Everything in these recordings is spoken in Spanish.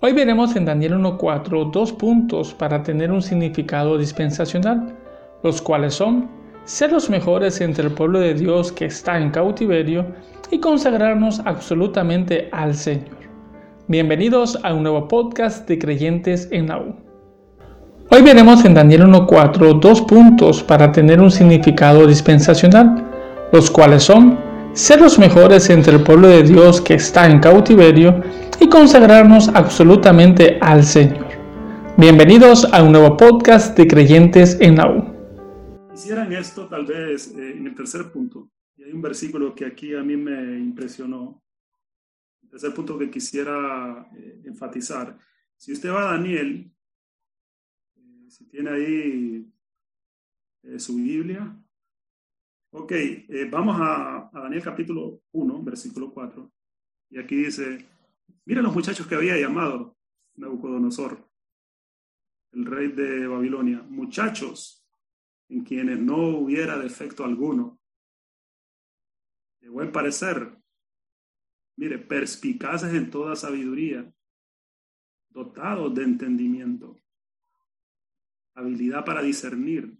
Hoy veremos en Daniel 1.4 dos puntos para tener un significado dispensacional, los cuales son ser los mejores entre el pueblo de Dios que está en cautiverio y consagrarnos absolutamente al Señor. Bienvenidos a un nuevo podcast de creyentes en la U. Hoy veremos en Daniel 1.4 dos puntos para tener un significado dispensacional, los cuales son ser los mejores entre el pueblo de Dios que está en cautiverio y consagrarnos absolutamente al Señor. Bienvenidos a un nuevo podcast de creyentes en la U. Hicieran esto tal vez eh, en el tercer punto. Y hay un versículo que aquí a mí me impresionó. El tercer punto que quisiera eh, enfatizar. Si usted va a Daniel, eh, si tiene ahí su Biblia, Ok, eh, vamos a, Daniel capítulo 1, versículo 4. Y aquí dice, miren los muchachos que había llamado Nabucodonosor, el rey de Babilonia, muchachos en quienes no hubiera defecto alguno, de buen parecer, mire, perspicaces en toda sabiduría, dotados de entendimiento, habilidad para discernir,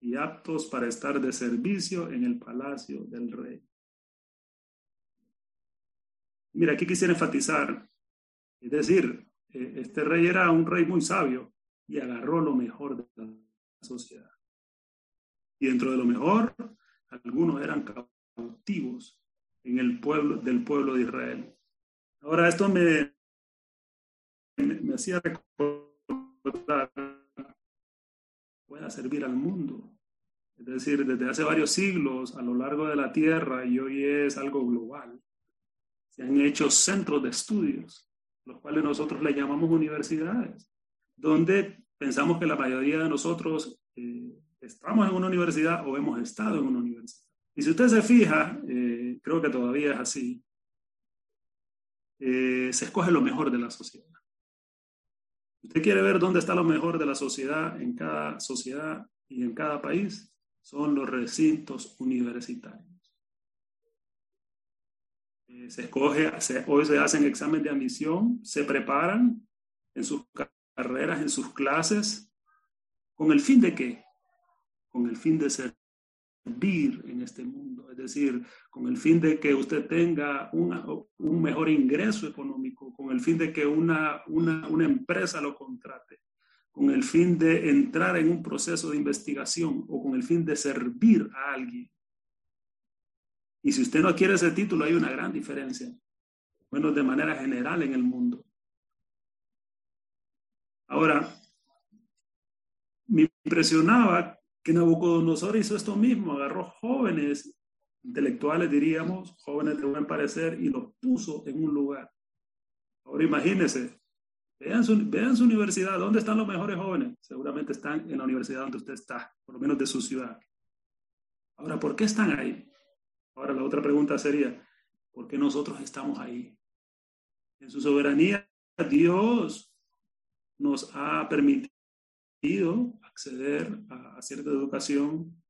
y aptos para estar de servicio en el palacio del rey. Mira, aquí quisiera enfatizar, es decir, eh, este rey era un rey muy sabio y agarró lo mejor de la sociedad. Y dentro de lo mejor, algunos eran cautivos en el pueblo del pueblo de Israel. Ahora esto me, me, me hacía recordar pueda servir al mundo. Es decir, desde hace varios siglos a lo largo de la Tierra y hoy es algo global. Se han hecho centros de estudios, los cuales nosotros le llamamos universidades, donde pensamos que la mayoría de nosotros eh, estamos en una universidad o hemos estado en una universidad. Y si usted se fija, eh, creo que todavía es así, eh, se escoge lo mejor de la sociedad. Usted quiere ver dónde está lo mejor de la sociedad en cada sociedad y en cada país, son los recintos universitarios. Eh, se escoge, hoy se hacen examen de admisión, se preparan en sus carreras, en sus clases, con el fin de qué? Con el fin de ser vivir en este mundo, es decir, con el fin de que usted tenga un mejor ingreso económico, con el fin de que una, una, una empresa lo contrate, con el fin de entrar en un proceso de investigación o con el fin de servir a alguien. Y si usted no quiere ese título, hay una gran diferencia, bueno, de manera general en el mundo. Ahora, me impresionaba que Nabucodonosor hizo esto mismo, agarró jóvenes intelectuales, diríamos, jóvenes de buen parecer, y los puso en un lugar. Ahora imagínense, vean su, vean su universidad, ¿dónde están los mejores jóvenes? Seguramente están en la universidad donde usted está, por lo menos de su ciudad. Ahora, ¿por qué están ahí? Ahora la otra pregunta sería, ¿por qué nosotros estamos ahí? En su soberanía, Dios nos ha permitido acceder a, cierta educación.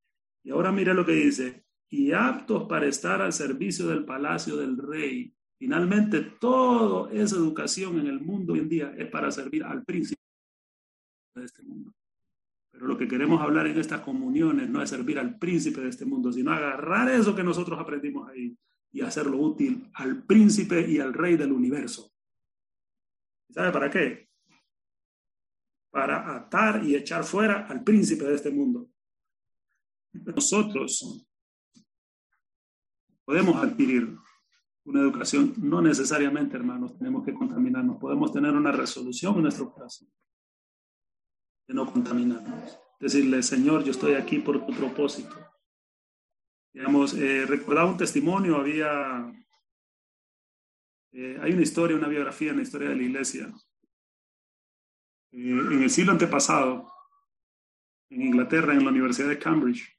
Y ahora mira lo que dice, y aptos para estar al servicio del palacio del rey. Finalmente, toda esa educación en el mundo hoy en día es para servir al príncipe de este mundo. Pero lo que queremos hablar en estas comuniones no es servir al príncipe de este mundo, sino agarrar eso que nosotros aprendimos ahí y hacerlo útil al príncipe y al rey del universo. ¿Sabe para qué? para atar y echar fuera al príncipe de este mundo. Nosotros podemos adquirir una educación, no necesariamente, hermanos, tenemos que contaminarnos, podemos tener una resolución en nuestro corazón de no contaminarnos. Decirle, Señor, yo estoy aquí por tu propósito. Digamos, eh, recordaba un testimonio, había, eh, hay una historia, una biografía en la historia de la iglesia, eh, en el siglo antepasado, en Inglaterra, en la Universidad de Cambridge,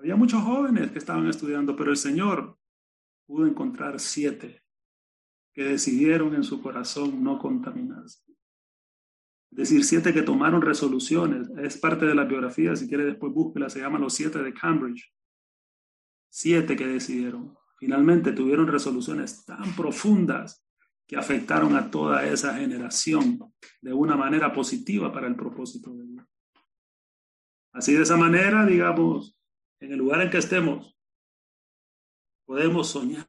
había muchos jóvenes que estaban estudiando, pero el Señor pudo encontrar siete que decidieron en su corazón no contaminarse. Decir, siete que tomaron resoluciones. Es parte de la biografía, si quiere después búsquela, se llama Los Siete de Cambridge. Siete que decidieron. Finalmente tuvieron resoluciones tan profundas que afectaron a toda esa generación de una manera positiva para el propósito de Dios. Así de esa manera, digamos, en el lugar en que estemos, podemos soñar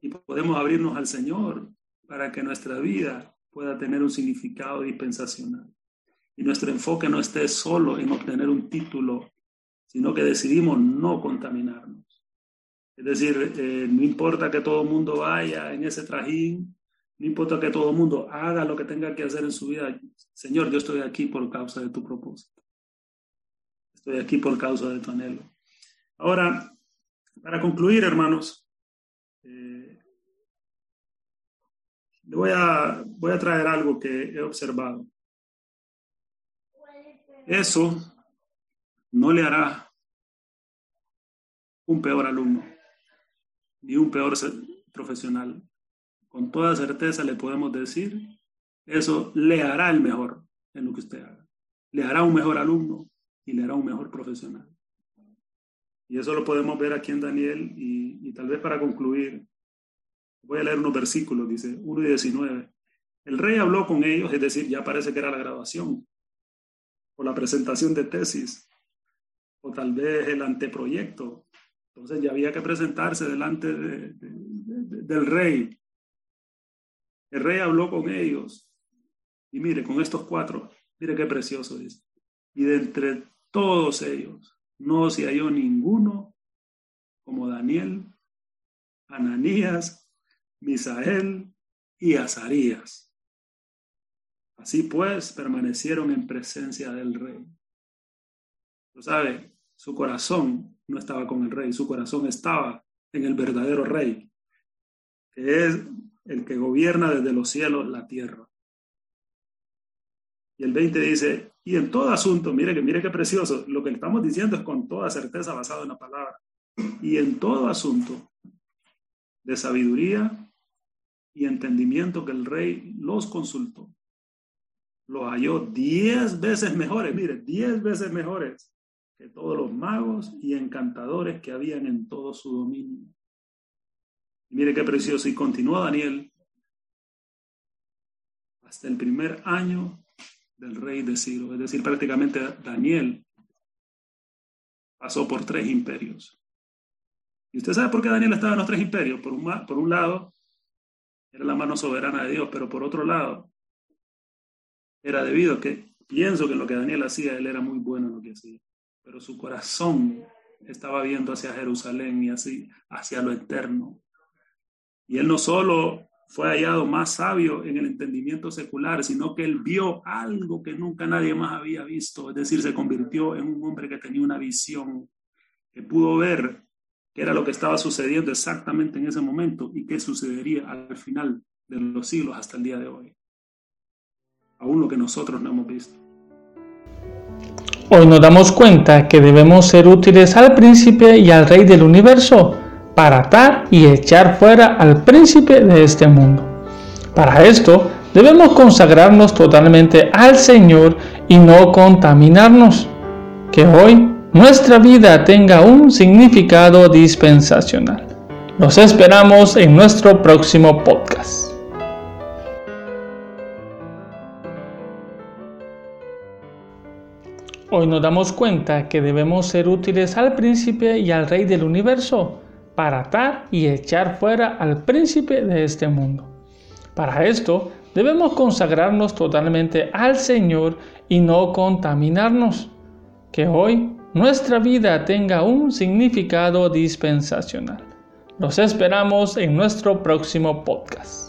y podemos abrirnos al Señor para que nuestra vida pueda tener un significado dispensacional. Y nuestro enfoque no esté solo en obtener un título, sino que decidimos no contaminarnos. Es decir, eh, no importa que todo el mundo vaya en ese trajín, no importa que todo el mundo haga lo que tenga que hacer en su vida. Señor, yo estoy aquí por causa de tu propósito. Estoy aquí por causa de tu anhelo. Ahora, para concluir, hermanos, eh, voy, a, voy a traer algo que he observado. Eso no le hará un peor alumno, ni un peor profesional con toda certeza le podemos decir, eso le hará el mejor en lo que usted haga. Le hará un mejor alumno y le hará un mejor profesional. Y eso lo podemos ver aquí en Daniel y, tal vez para concluir, voy a leer unos versículos, dice 1 y 19. El rey habló con ellos, es decir, ya parece que era la graduación o la presentación de tesis o tal vez el anteproyecto. Entonces ya había que presentarse delante del rey el rey habló con ellos. Y mire, con estos cuatro, mire qué precioso es. Y de entre todos ellos no se halló ninguno como Daniel, Ananías, Misael y Azarías. Así pues, permanecieron en presencia del rey. Lo sabe, su corazón no estaba con el rey, su corazón estaba en el verdadero rey, que es el que gobierna desde los cielos la tierra. Y el 20 dice, y en todo asunto, mire que mire qué precioso, lo que estamos diciendo es con toda certeza basado en la palabra. Y en todo asunto de sabiduría y entendimiento que el rey los consultó, los halló diez veces mejores, mire, diez veces mejores que todos los magos y encantadores que habían en todo su dominio. Mire qué precioso. Y continuó Daniel hasta el primer año del rey de Ciro. Es decir, prácticamente Daniel pasó por tres imperios. ¿Y usted sabe por qué Daniel estaba en los tres imperios? Por un, por un lado, era la mano soberana de Dios, pero por otro lado, era debido a que pienso que lo que Daniel hacía, él era muy bueno en lo que hacía, pero su corazón estaba viendo hacia Jerusalén y así hacia lo eterno. Y él no solo fue hallado más sabio en el entendimiento secular, sino que él vio algo que nunca nadie más había visto, es decir, se convirtió en un hombre que tenía una visión, que pudo ver era lo que estaba sucediendo exactamente en ese momento y qué sucedería al final de los siglos hasta el día de hoy. Aún lo que nosotros no hemos visto. Hoy nos damos cuenta que debemos ser útiles al príncipe y al rey del universo para atar y echar fuera al príncipe de este mundo. Para esto debemos consagrarnos totalmente al Señor y no contaminarnos. Que hoy nuestra vida tenga un significado dispensacional. Nos esperamos en nuestro próximo podcast. Hoy nos damos cuenta que debemos ser útiles al príncipe y al rey del universo para atar y echar fuera al príncipe de este mundo. Para esto debemos consagrarnos totalmente al Señor y no contaminarnos. Que hoy nuestra vida tenga un significado dispensacional. Nos esperamos en nuestro próximo podcast.